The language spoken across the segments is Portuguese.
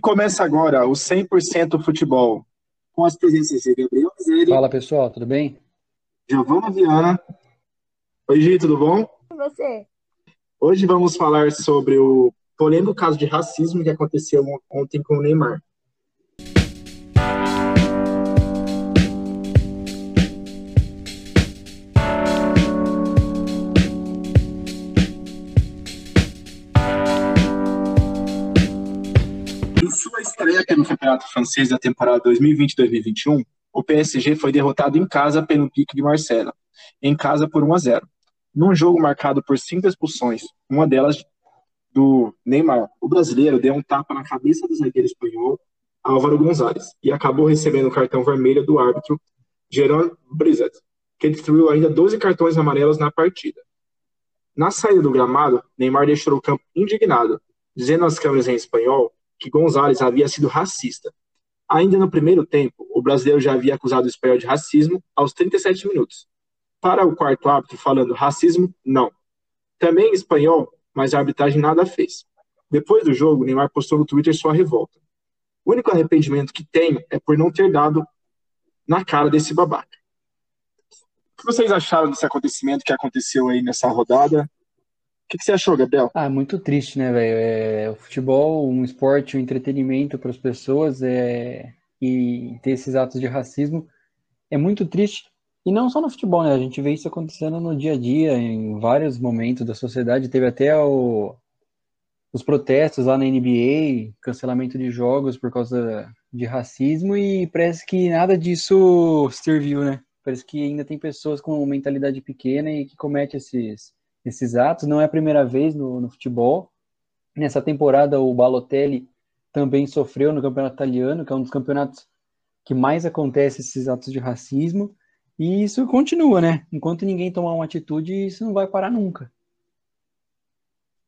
E começa agora o 100% futebol, com as presenças de Gabriel Zeri, Fala pessoal, tudo bem? Giovana Viana. Oi, Gi, tudo bom? E você? Hoje vamos falar sobre o polêmico caso de racismo que aconteceu ontem com o Neymar. Estreia pelo Campeonato Francês da temporada 2020-2021, o PSG foi derrotado em casa pelo Pique de Marcela, em casa por 1 a 0. Num jogo marcado por cinco expulsões, uma delas do Neymar, o brasileiro deu um tapa na cabeça do zagueiro espanhol Álvaro Gonzalez e acabou recebendo o cartão vermelho do árbitro Jerome Brizet, que distribuiu ainda 12 cartões amarelos na partida. Na saída do gramado, Neymar deixou o campo indignado, dizendo às câmeras em espanhol que Gonzalez havia sido racista. Ainda no primeiro tempo, o brasileiro já havia acusado o espanhol de racismo aos 37 minutos. Para o quarto árbitro, falando racismo, não. Também em espanhol, mas a arbitragem nada fez. Depois do jogo, Neymar postou no Twitter sua revolta. O único arrependimento que tenho é por não ter dado na cara desse babaca. O que vocês acharam desse acontecimento que aconteceu aí nessa rodada? Que, que você achou, Gabriel? Ah, muito triste, né, velho? É, o futebol, um esporte, um entretenimento para as pessoas é, e ter esses atos de racismo é muito triste. E não só no futebol, né? A gente vê isso acontecendo no dia a dia, em vários momentos da sociedade. Teve até o, os protestos lá na NBA, cancelamento de jogos por causa de racismo, e parece que nada disso serviu, né? Parece que ainda tem pessoas com mentalidade pequena e que cometem esses, esses atos. Não é a primeira vez no, no futebol. Nessa temporada, o Balotelli também sofreu no campeonato italiano, que é um dos campeonatos que mais acontece esses atos de racismo. E isso continua, né? Enquanto ninguém tomar uma atitude, isso não vai parar nunca.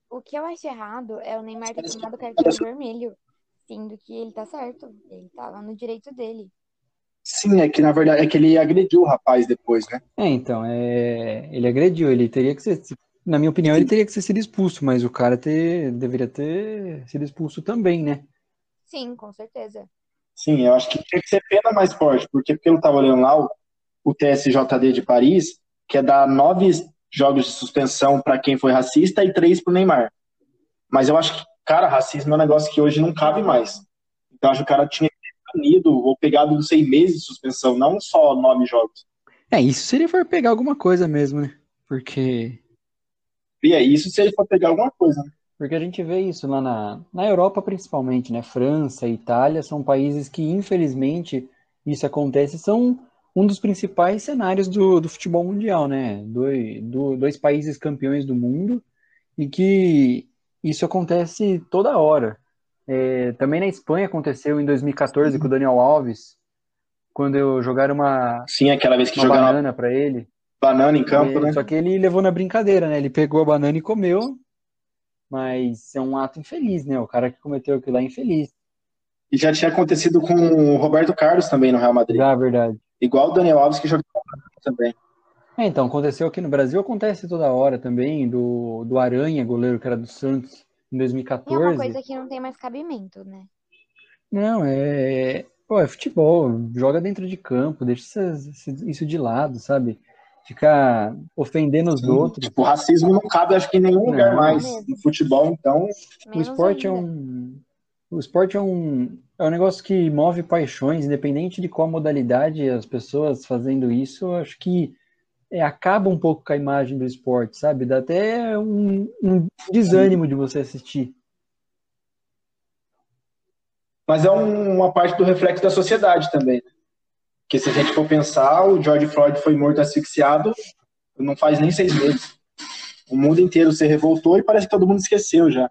O que eu acho errado é o Neymar ter tomado cartão vermelho, sendo que ele tá certo. Ele tava no direito dele. Sim, é que na verdade é que ele agrediu o rapaz depois, né? É, então, é... ele agrediu, ele teria que ser, na minha opinião, ele teria que ser sido expulso, mas o cara ter... deveria ter sido expulso também, né? Sim, com certeza. Sim, eu acho que tinha que ser pena mais forte, porque pelo que eu tava olhando lá, o, o TSJD de Paris quer dar nove jogos de suspensão para quem foi racista e três pro Neymar. Mas eu acho que, cara, racismo é um negócio que hoje não cabe mais. Então acho que o cara tinha banido ou pegado seis meses de suspensão, não só nove jogos. É, isso se ele for pegar alguma coisa mesmo, né? Porque E é isso se ele for pegar alguma coisa, né? Porque a gente vê isso lá na, na Europa, principalmente, né? França e Itália são países que, infelizmente, isso acontece, são um dos principais cenários do, do futebol mundial, né? Dois, do, dois países campeões do mundo e que isso acontece toda hora. É, também na Espanha aconteceu em 2014 com o Daniel Alves, quando eu jogaram uma, Sim, aquela vez que uma jogaram banana para ele. banana em campo, né? Só que ele levou na brincadeira, né? Ele pegou a banana e comeu, mas é um ato infeliz, né? O cara que cometeu aquilo lá é infeliz. E já tinha acontecido com o Roberto Carlos também no Real Madrid. Já, verdade. Igual o Daniel Alves que jogou também. É, então, aconteceu aqui no Brasil, acontece toda hora também, do, do Aranha, goleiro que era do Santos, em E é uma 2014. coisa que não tem mais cabimento, né? Não, é, pô, é futebol, joga dentro de campo, deixa isso, isso de lado, sabe? Ficar ofendendo os Sim. outros. Tipo, o racismo não cabe, acho que em nenhum lugar Não. mais. Mesmo. No futebol, então, O esporte é um, o esporte é um, é um negócio que move paixões, independente de qual modalidade as pessoas fazendo isso, eu acho que é, acaba um pouco com a imagem do esporte, sabe? Dá até um, um desânimo de você assistir. Mas é um- uma parte do reflexo da sociedade também. né? Porque se a gente for pensar, o George Floyd foi morto asfixiado não faz nem seis meses. O mundo inteiro se revoltou e parece que todo mundo esqueceu já.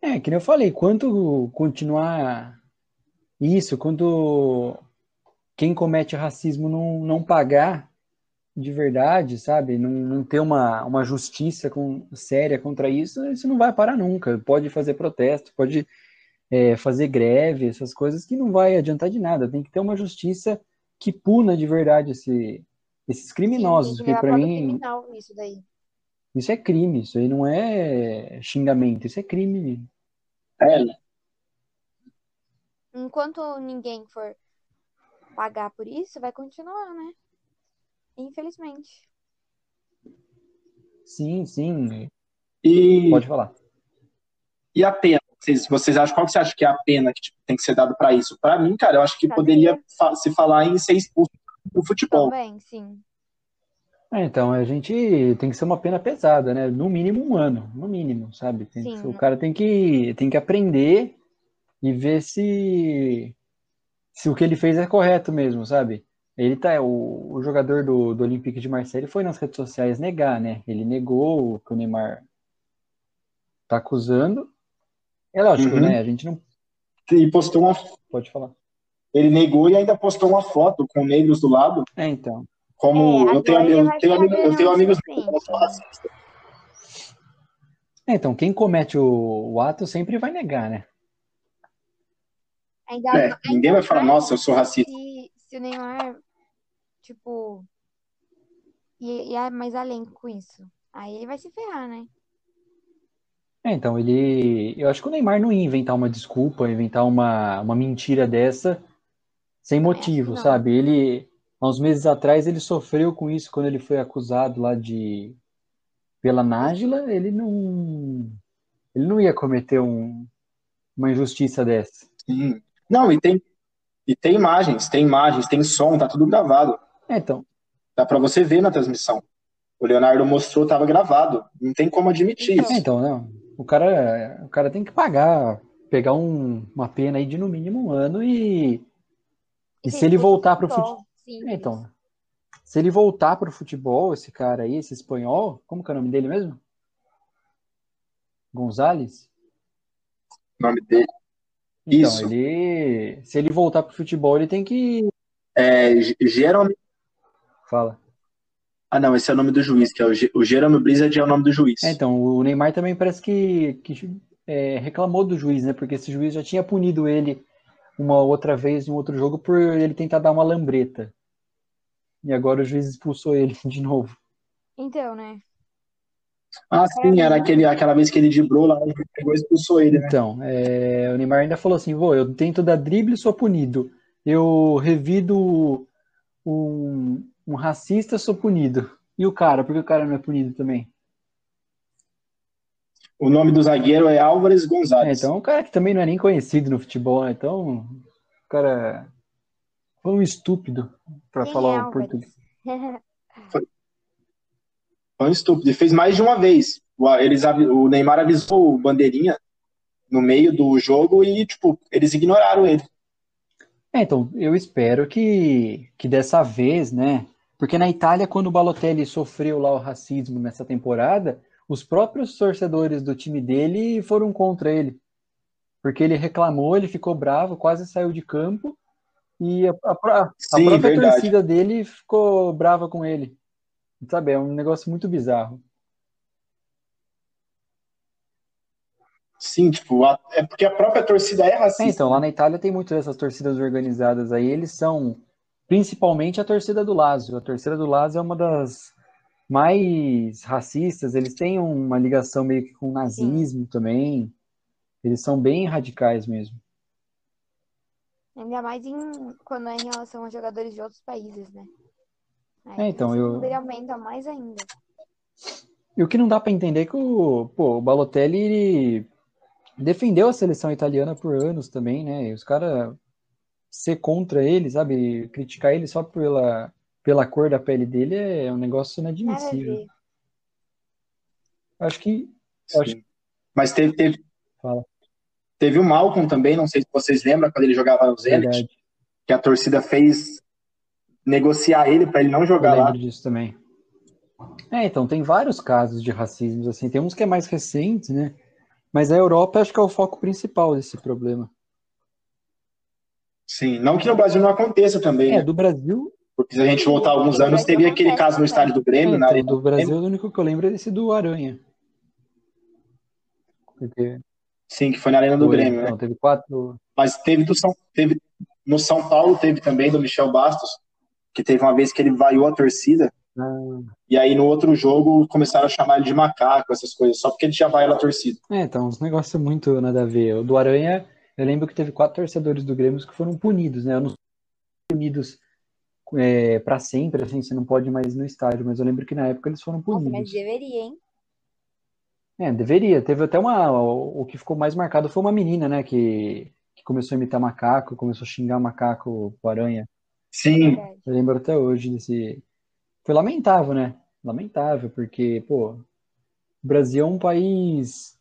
É, que nem eu falei, quanto continuar isso, quando quem comete racismo não, não pagar de verdade, sabe? Não, não ter uma, uma justiça com, séria contra isso, isso não vai parar nunca. Pode fazer protesto, pode é, fazer greve, essas coisas que não vai adiantar de nada. Tem que ter uma justiça que puna de verdade esse, esses criminosos, Sim, que para mim criminal isso daí. isso é crime, isso aí não é xingamento, isso é crime. É, enquanto ninguém for pagar por isso, vai continuar, né? Infelizmente. Sim, sim. E, Pode falar. e a pena? Vocês, vocês acham, qual que você acha que é a pena que tipo, tem que ser dado para isso? Para mim, cara, eu acho que poderia fa- se falar em ser expulso do futebol. Também, sim. É, então, a gente tem que ser uma pena pesada, né? No mínimo um ano, no mínimo, sabe? Tem Sim. o cara tem que, tem que aprender e ver se, se o que ele fez é correto mesmo, sabe? Ele tá, o, o jogador do, do Olympique de Marseille foi nas redes sociais negar, né? Ele negou o que o Neymar tá acusando. É lógico, Uhum. né? A gente não E postou uma. pode falar. Ele negou e ainda postou uma foto com negros do lado. É, então. Como É, eu tenho, eu tenho, que amigo- eu tenho é amigos racistas. É, então, quem comete o, o ato sempre vai negar, né? É, ninguém vai falar, nossa, eu sou racista. se, se o Neymar, tipo, e, e é mais além com isso. Aí ele vai se ferrar, né? É, então, ele. Eu acho que o Neymar não ia inventar uma desculpa, inventar uma, uma mentira dessa sem acho motivo, sabe? Ele, há uns meses atrás, ele sofreu com isso quando ele foi acusado lá de. pela Nájila, ele não. Ele não ia cometer um, uma injustiça dessa. Sim. Não, e tem, e tem imagens, tem imagens, tem som, tá tudo gravado. É, então, Dá pra você ver na transmissão. O Leonardo mostrou, tava gravado. Não tem como admitir Então. isso. é, então, não. O cara, o cara tem que pagar, pegar um- uma pena aí de no mínimo um ano e. E se ele voltar pro futebol. futebol. Sim, É, Então, se ele voltar pro futebol, esse cara aí, esse espanhol, como que é o nome dele mesmo? Gonzalez? O nome dele. Então, Isso. ele, se ele voltar pro futebol, ele tem que, É G- Jerome. fala. Ah, não, esse é o nome do juiz, que é o, G- o Jerome Blizzard é o nome do juiz. É, então, o Neymar também parece que, que é, reclamou do juiz, né? Porque esse juiz já tinha punido ele uma outra vez em um outro jogo por ele tentar dar uma lambreta. E agora o juiz expulsou ele de novo. Então, né? Ah, sim, era aquele, aquela vez que ele driblou lá, ele pegou e expulsou ele, né? Então, é, o Neymar ainda falou assim: Vô, eu tento dar drible e sou punido. Eu revido um, um racista, sou punido. E o cara, por que o cara não é punido também? O nome do zagueiro é Álvares É, Gonzalez. então, é um cara que também não é nem conhecido no futebol, né? Então, o cara foi um estúpido, pra Quem é falar o português. Foi estúpido. E fez mais de uma vez. O, eles, o Neymar avisou o Bandeirinha no meio do jogo e, tipo, eles ignoraram ele. É, então, eu espero que, que dessa vez, né? Porque na Itália, quando o Balotelli sofreu lá o racismo nessa temporada, os próprios torcedores do time dele foram contra ele. Porque ele reclamou, ele ficou bravo, quase saiu de campo, e a, a a Sim, própria verdade. torcida dele ficou brava com ele. Sabe, é um negócio muito bizarro. Sim, tipo, a- é porque a própria torcida é É, racista. então, lá na Itália tem muito dessas torcidas organizadas aí, eles são principalmente a torcida do Lazio. A torcida do Lazio é uma das mais racistas, eles têm uma ligação meio que com o nazismo também. Eles são bem radicais mesmo. Ainda mais em, quando é em relação a jogadores de outros países, né? Aí É, então, eu- número aumenta mais ainda. E o que não dá pra entender é que o, pô, o Balotelli ele defendeu a seleção italiana por anos também, né? E os caras ser contra ele, sabe? Criticar ele só pela, pela cor da pele dele é um negócio inadmissível. Acho que. Sim. Mas teve, teve, Fala. teve o Malcolm também, não sei se vocês lembram, quando ele jogava no Zenit, Verdade. que a torcida fez negociar ele para ele não jogar lá. lembro disso também. É, então, tem vários casos de racismo, assim, tem uns que é mais recentes, né? Mas a Europa acho que é o foco principal desse problema. Sim, não que no Brasil não aconteça também, É, né? do Brasil, Porque se a gente voltar alguns anos, teve aquele caso no estádio do é, Grêmio, na então, Arena do do Grêmio. Brasil, o único que eu lembro é esse do Aranha. Porque Sim, que foi na Arena do foi, Grêmio, né? então, teve quatro. Mas teve do São, teve no São Paulo teve também do Michel Bastos, que teve uma vez que ele vaiou a torcida Ah, e aí no outro jogo começaram a chamar ele de macaco, essas coisas, só porque ele tinha vaiado a torcida. É, então, uns negócios muito nada a ver. O do Aranha, Eu lembro que teve quatro torcedores do Grêmio que foram punidos, né? Eu não sei punidos é, para sempre, assim, você não pode mais ir no estádio, mas eu lembro que na época eles foram Nossa, punidos. mas deveria, hein? É, deveria. Teve até uma. O que ficou mais marcado foi uma menina, né? Que, que começou a imitar macaco, começou a xingar macaco com aranha. Sim, Verdade. Eu lembro até hoje desse. Foi lamentável, né? Lamentável, porque, pô, o Brasil é um país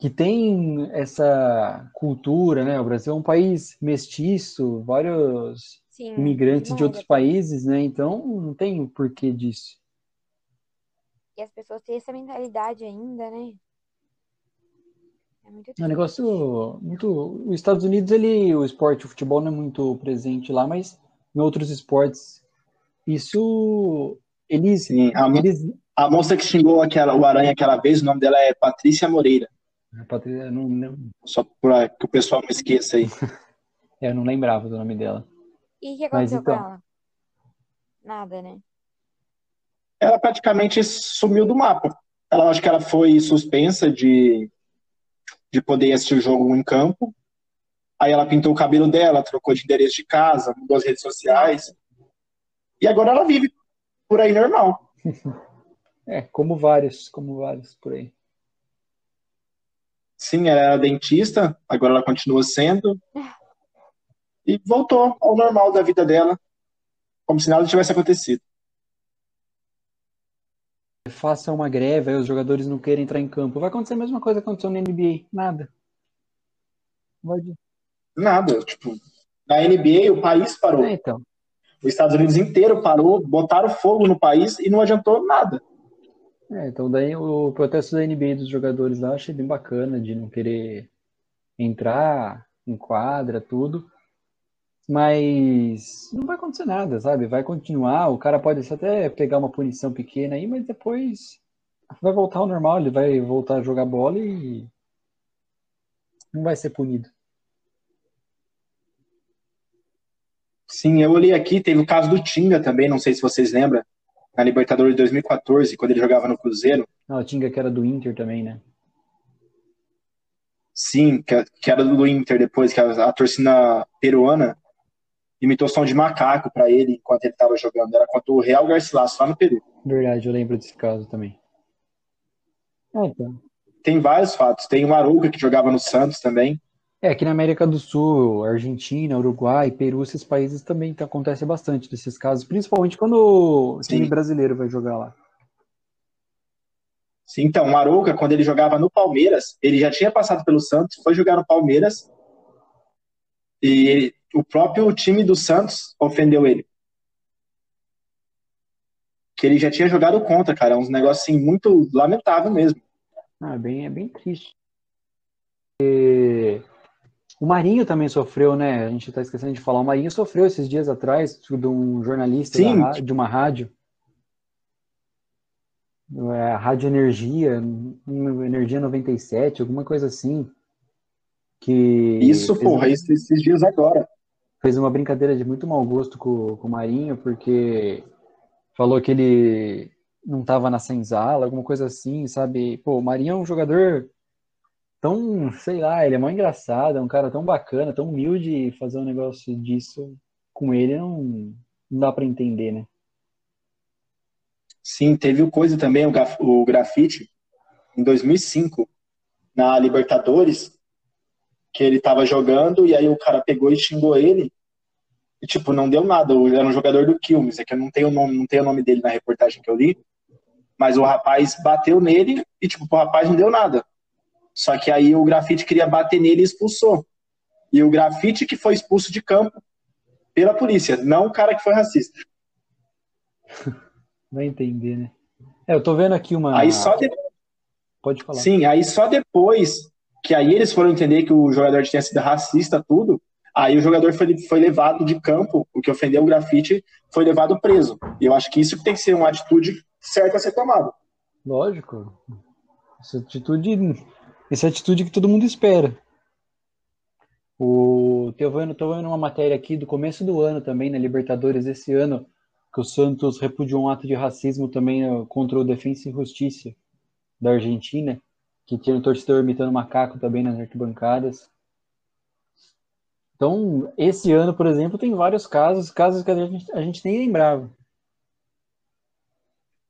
que tem essa cultura, né? O Brasil é um país mestiço, vários Sim, imigrantes de outros países, né? Então não tem o porquê disso. E as pessoas têm essa mentalidade ainda, né? É muito É um negócio muito. Os Estados Unidos, ele, o esporte, o futebol não é muito presente lá, mas em outros esportes, isso. Eles, sim. A, mo- eles a moça que xingou aquela, o Aranha aquela vez, o nome dela é Patrícia Moreira. A Patrícia, eu não, não, Só para que o pessoal não esqueça aí. é, eu não lembrava do nome dela. E o que Mas aconteceu com então. ela? Nada, né? Ela praticamente sumiu do mapa. Ela acho que ela foi suspensa de, de poder assistir o jogo em campo. Aí ela pintou o cabelo dela, trocou de endereço de casa, mudou as redes sociais. E agora ela vive por aí normal. É, como vários, como vários por aí. Sim, ela era dentista, agora ela continua sendo. E voltou ao normal da vida dela, como se nada tivesse acontecido. Faça uma greve, aí os jogadores não querem entrar em campo. Vai acontecer a mesma coisa que aconteceu na NBA. Nada. Vai de- Nada. Tipo, na NBA o país parou. É, então. Os Estados Unidos inteiro parou, botaram fogo no país e não adiantou nada. É, então daí o protesto da NBA dos jogadores lá eu achei bem bacana de não querer entrar em quadra, tudo. Mas não vai acontecer nada, sabe? Vai continuar, o cara pode até pegar uma punição pequena aí, mas depois vai voltar ao normal, ele vai voltar a jogar bola e não vai ser punido. Sim, eu olhei aqui, teve o caso do Tinga também, não sei se vocês lembram, na Libertadores de 2014, quando ele jogava no Cruzeiro. Ah, o Tinga que era do Inter também, né? Sim, que, que era do Inter depois, que a, a torcida peruana imitou som de macaco pra ele enquanto ele estava jogando. Era contra o Real Garcilaso, lá no Peru. Verdade, eu lembro desse caso também. É, então. Tem vários fatos. Tem o Arouca, que jogava no Santos também. É, aqui na América do Sul, Argentina, Uruguai, Peru, esses países também tá- acontece bastante desses casos, principalmente quando o time brasileiro vai jogar lá. Sim, então, o Arouca, quando ele jogava no Palmeiras, ele já tinha passado pelo Santos, foi jogar no Palmeiras e ele- o próprio time do Santos ofendeu ele. Que ele já tinha jogado contra, cara. É uns negócios assim, muito lamentável mesmo. Ah, é bem, é bem triste. E o Marinho também sofreu, né? A gente tá esquecendo de falar. O Marinho sofreu esses dias atrás de um jornalista da Sim. ra- de uma rádio. É, Rádio Energia, Energia 97, alguma coisa assim. Que Isso, porra, isso esses dias agora. fez uma brincadeira de muito mau gosto com, com o Marinho, porque falou que ele não estava na senzala, alguma coisa assim, sabe? Pô, o Marinho é um jogador tão, sei lá, ele é mó engraçado, é um cara tão bacana, tão humilde, fazer um negócio disso com ele não, não dá pra entender, né? Sim, teve o coisa também, o, graf- o grafite, em 2005, na Libertadores, que ele tava jogando e aí o cara pegou e xingou ele. E, tipo, não deu nada. Era um jogador do Quilmes, é que eu não tenho nome, não tenho o nome dele na reportagem que eu li. Mas o rapaz bateu nele e, tipo, o rapaz não deu nada. Só que aí o grafite queria bater nele e expulsou. E o grafite que foi expulso de campo pela polícia, não o cara que foi racista. Vai entender, né? É, eu tô vendo aqui uma. Aí só depois. Pode falar. Sim, aí só depois que aí eles foram entender que o jogador tinha sido racista, tudo, aí o jogador foi, foi levado de campo, o que ofendeu o grafite, foi levado preso. E eu acho que isso tem que ser uma atitude certa a ser tomada. Lógico. Essa atitude, essa atitude que todo mundo espera. O, tô vendo, tô vendo uma matéria aqui do começo do ano também, na Libertadores desse ano, que o Santos repudiou um ato de racismo também eh, contra o Defensa e Justiça da Argentina, que tinha um torcedor imitando macaco também nas arquibancadas. Então, esse ano, por exemplo, tem vários casos, casos que a gente, a gente nem lembrava.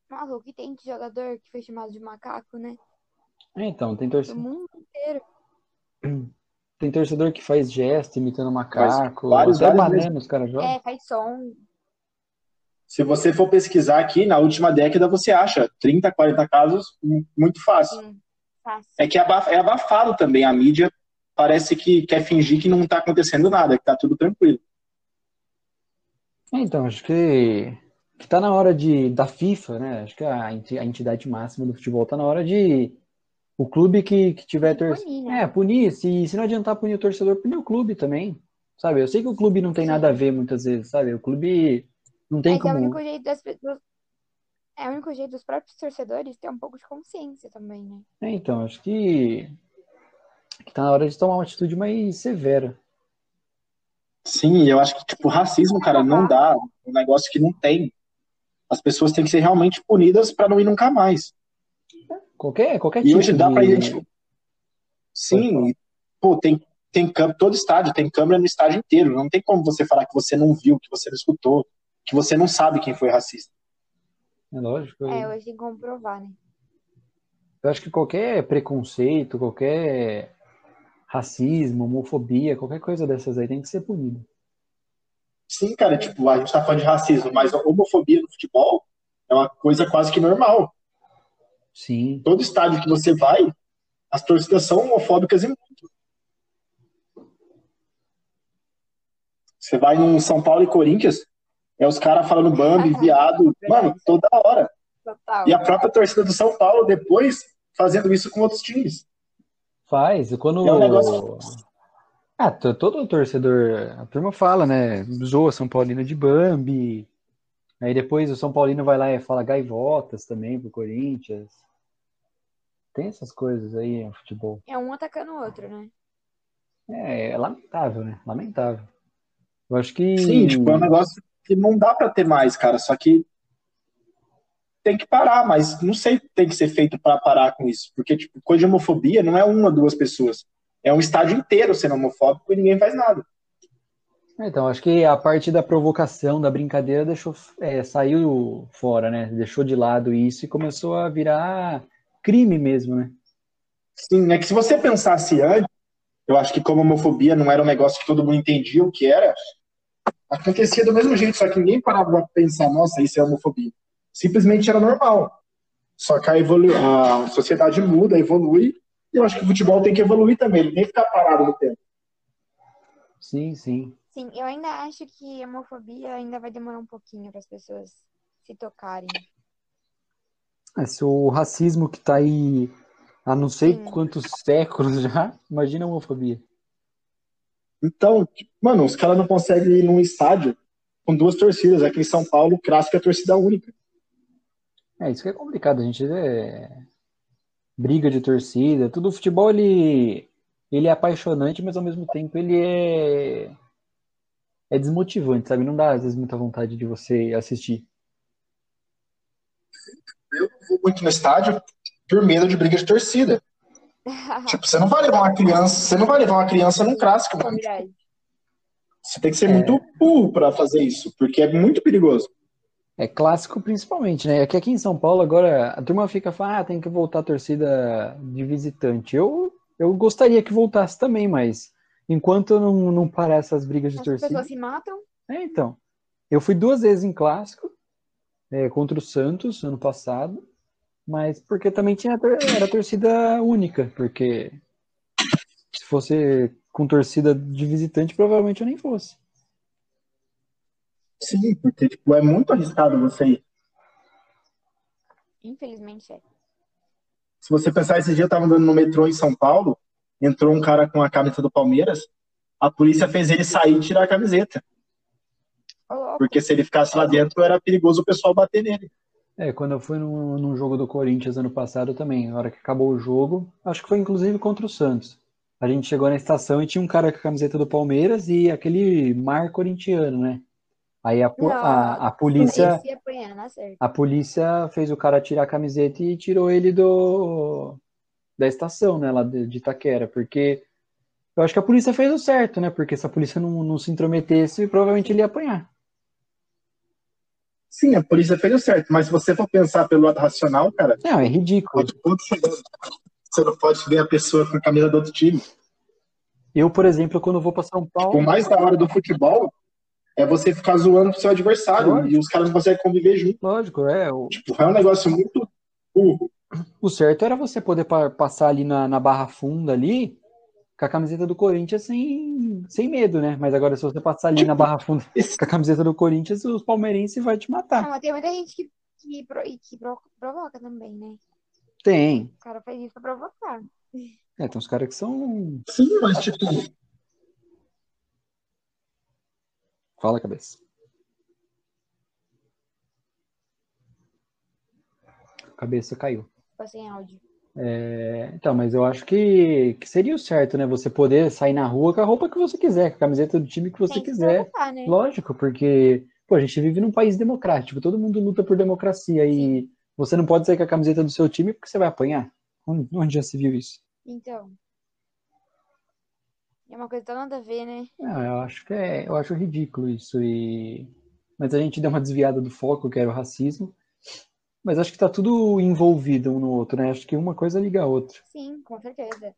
Maluco, e tem jogador que foi chamado de macaco, né? É, então, tem Do torcedor, mundo inteiro. tem torcedor que faz gesto imitando macaco, vários, até banana os caras jogam. É, faz som. Se você for pesquisar aqui, na última década você acha 30, 40 casos mu- muito fácil. Sim, fácil. É que é é abafado também. A mídia parece que quer fingir que não tá acontecendo nada, que tá tudo tranquilo. É, então, acho que, que tá na hora de, da FIFA, né? Acho que a, enti- a entidade máxima do futebol tá na hora de o clube que, que tiver torcedor. Punir, né? É, punir. Se, se não adiantar punir o torcedor, punir o clube também. Sabe? Eu sei que o clube não tem Sim. nada a ver muitas vezes, sabe? O clube não tem Mas é o como. único jeito das pessoas. É o único jeito dos próprios torcedores ter um pouco de consciência também, né? É, então, acho que, que tá na hora de tomar uma atitude mais severa. Sim, eu acho que, tipo, racismo, cara, não dá. Um negócio que não tem. As pessoas têm que ser realmente punidas pra não ir nunca mais. Qualquer, qualquer E tipo hoje dá de... pra identificar. Sim, e, pô, tem, tem câmera, todo estádio, tem câmera no estádio inteiro. Não tem como você falar que você não viu, que você não escutou, que você não sabe quem foi racista. É lógico. É, hoje tem como provar, né? Eu acho que qualquer preconceito, qualquer racismo, homofobia, qualquer coisa dessas aí tem que ser punido. Sim, cara, tipo, a gente tá falando de racismo, mas a homofobia no futebol é uma coisa quase que normal. Sim. Todo estádio que você vai, as torcidas são homofóbicas e muito. Você vai num São Paulo e Corinthians, é os caras falando Bambi, viado, mano, toda hora. Total. E a própria torcida do São Paulo depois fazendo isso com outros times. Faz. Quando. É um negócio- Ah, to- todo torcedor, a turma fala, né? Zoa São Paulino de Bambi. Aí depois o São Paulino vai lá e fala gaivotas também pro Corinthians. Tem essas coisas aí no futebol. É um atacando o outro, né? É, é lamentável, né? Lamentável. Eu acho que. Sim, tipo, é um negócio que não dá pra ter mais, cara. Só que tem que parar, mas não sei o que tem que ser feito pra parar com isso. Porque, tipo, coisa de homofobia não é uma, duas pessoas. É um estádio inteiro sendo homofóbico e ninguém faz nada. Então, acho que a parte da provocação, da brincadeira, deixou, é, saiu fora, né? Deixou de lado isso e começou a virar crime mesmo, né? Sim, é que se você pensasse antes, eu acho que como homofobia não era um negócio que todo mundo entendia o que era, acontecia do mesmo jeito, só que ninguém parava pra pensar, nossa, isso é homofobia. Simplesmente era normal. Só que a, evolu- a sociedade muda, evolui, e eu acho que o futebol tem que evoluir também, ele nem ficar parado no tempo. Sim, sim. Sim, eu ainda acho que a homofobia ainda vai demorar um pouquinho para as pessoas se tocarem. É, se o racismo que tá aí há não sei Sim. quantos séculos já, imagina a homofobia. Então, mano, os caras não conseguem ir num estádio com duas torcidas. Aqui em São Paulo, o clássico é torcida única. É, isso que é complicado, a gente é briga de torcida, tudo o futebol ele ele é apaixonante, mas ao mesmo tempo ele é é desmotivante, sabe? Não dá às vezes muita vontade de você assistir. Eu não vou muito no estádio por medo de briga de torcida. Tipo, você não vai levar uma criança, você não vai levar uma criança num clássico, mano. Você tem que ser muito burro pra fazer isso, porque é muito perigoso. É clássico principalmente, né? É que aqui em São Paulo agora a turma fica falando, ah, tem que voltar a torcida de visitante. Eu, eu gostaria que voltasse também, mas enquanto não, não parar essas brigas de As torcida. pessoas se matam. É, então. Eu fui duas vezes em clássico, é, contra o Santos ano passado, mas porque também tinha era torcida única, porque se fosse com torcida de visitante, provavelmente eu nem fosse. Sim, porque tipo, é muito arriscado você ir. Infelizmente é. Se você pensar, esse dia eu tava andando no metrô em São Paulo, entrou um cara com a camisa do Palmeiras, a polícia fez ele sair e tirar a camiseta. Porque se ele ficasse lá dentro, era perigoso o pessoal bater nele. É, quando eu fui num, num jogo do Corinthians ano passado também, na hora que acabou o jogo, acho que foi inclusive contra o Santos. A gente chegou na estação e tinha um cara com a camiseta do Palmeiras e aquele mar corintiano, né? Aí a, po- a, a polícia. A polícia fez o cara tirar a camiseta e tirou ele do da estação, né, lá de de Itaquera, porque Eu acho que a polícia fez o certo, né? Porque se a polícia não, não se intrometesse, provavelmente ele ia apanhar. Sim, a polícia fez o certo, mas se você for pensar pelo lado racional, cara. Não, é ridículo. Você não pode ver a pessoa com a camisa do outro time. Eu, por exemplo, quando vou para São Paulo. O mais da hora do futebol é você ficar zoando pro seu adversário Lógico. e os caras não conseguem conviver junto. Lógico, é. O... Tipo, é um negócio muito burro. O certo era você poder passar ali na, na barra funda ali com a camiseta do Corinthians sem, sem medo, né? Mas agora, se você passar ali na barra funda com a camiseta do Corinthians, os palmeirenses vai te matar. Não, tem muita gente que, que, que provoca também, né? Tem. O cara faz isso pra provocar. É, tem uns caras que são. Sim, mas tipo. Fala, cabeça. Cabeça caiu. Ficou sem áudio. É, então, mas eu acho que, que seria o certo, né? Você poder sair na rua com a roupa que você quiser, com a camiseta do time que você que quiser. né? Lógico, porque pô, a gente vive num país democrático, todo mundo luta por democracia Sim. e você não pode sair com a camiseta do seu time porque você vai apanhar. Onde, onde já se viu isso? Então. É uma coisa tão nada a ver, né? Ah, eu acho que é, eu acho ridículo isso e mas a gente deu uma desviada do foco, que era o racismo. Mas acho que tá tudo envolvido um no outro, né? Acho que uma coisa liga a outra. Sim, com certeza.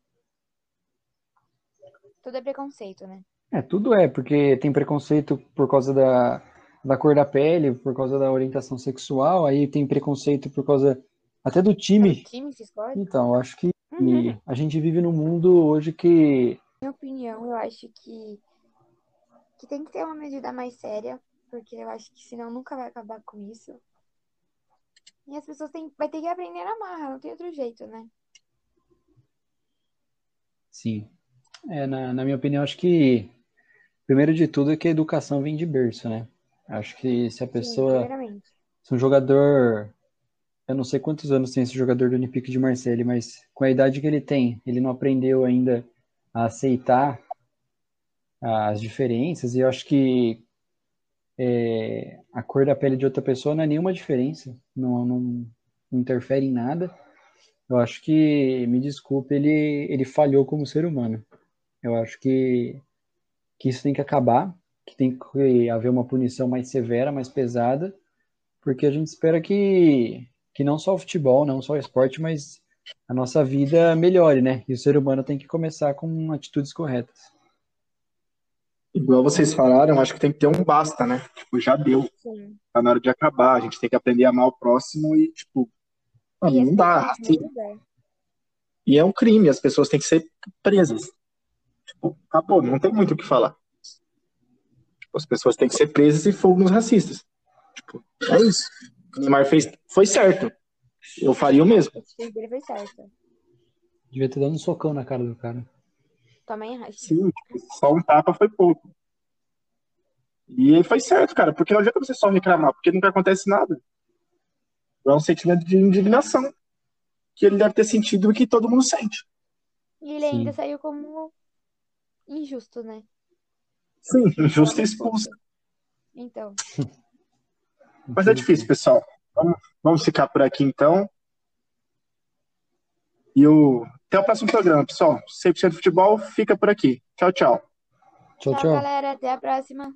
Tudo é preconceito, né? É, tudo é, porque tem preconceito por causa da, da cor da pele, por causa da orientação sexual, aí tem preconceito por causa até do time. É time se escolhe? Então, acho que uhum. a gente vive num mundo hoje que. Minha opinião, eu acho que, que tem que ter uma medida mais séria, porque eu acho que senão nunca vai acabar com isso. E as pessoas têm, vai ter que aprender na marra, não tem outro jeito, né? Sim. É, na, na minha opinião, acho que primeiro de tudo é que a educação vem de berço, né? Acho que se a pessoa. Sim, se um jogador. Eu não sei quantos anos tem esse jogador do Olympique de Marseille, mas com a idade que ele tem, ele não aprendeu ainda a aceitar as diferenças, e eu acho que é, a cor da pele de outra pessoa não é nenhuma diferença, não, não, interfere em nada. Eu acho que, me desculpe, ele, ele falhou como ser humano. Eu acho que, que isso tem que acabar, que tem que haver uma punição mais severa, mais pesada, porque a gente espera que, que não só o futebol, não só o esporte, mas a nossa vida melhore, né? E o ser humano tem que começar com atitudes corretas igual vocês falaram, acho que tem que ter um basta, né? Tipo, já deu. Sim. Tá na hora de acabar. A gente tem que aprender a amar o próximo e, tipo, mano, não dá. Assim. E é um crime, as pessoas têm que ser presas. Tipo, acabou, não tem muito o que falar. Tipo, as pessoas têm que ser presas e fogo nos racistas. Tipo, é isso. O Neymar fez, foi certo. Eu faria o mesmo. Devia ter dado um socão na cara do cara. Também acho. Sim, só um tapa foi pouco. E ele foi certo, cara, porque não adianta você só reclamar, porque nunca acontece nada. É um sentimento de indignação que ele deve ter sentido e que todo mundo sente. E ele ainda Sim. saiu como injusto, né? Sim, injusto e expulso. Então. Mas é difícil, pessoal. Vamos, vamos ficar por aqui então. E o... até o próximo programa, pessoal. 100% futebol fica por aqui. Tchau, tchau. Tchau, tchau. Tchau, galera. Até a próxima.